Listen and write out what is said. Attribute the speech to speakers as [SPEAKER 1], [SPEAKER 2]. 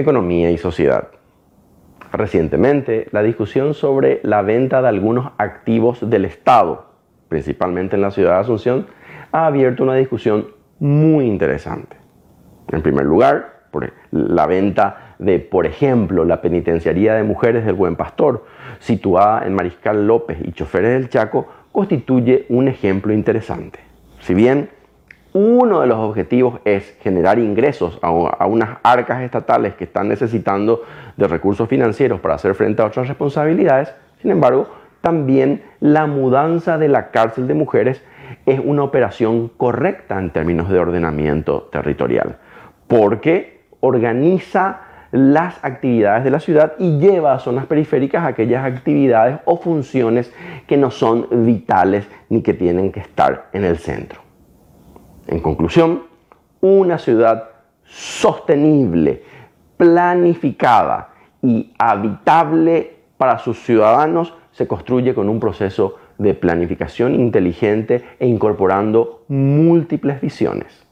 [SPEAKER 1] Economía y sociedad. Recientemente, la discusión sobre la venta de algunos activos del Estado, principalmente en la ciudad de Asunción, ha abierto una discusión muy interesante. En primer lugar, por la venta de, por ejemplo, la penitenciaría de mujeres del Buen Pastor, situada en Mariscal López y Choferes del Chaco, constituye un ejemplo interesante. Si bien uno de los objetivos es generar ingresos a, unas arcas estatales que están necesitando de recursos financieros para hacer frente a otras responsabilidades. Sin embargo, también la mudanza de la cárcel de mujeres es una operación correcta en términos de ordenamiento territorial, porque organiza las actividades de la ciudad y lleva a zonas periféricas aquellas actividades o funciones que no son vitales ni que tienen que estar en el centro. En conclusión, una ciudad sostenible, planificada y habitable para sus ciudadanos se construye con un proceso de planificación inteligente e incorporando múltiples visiones.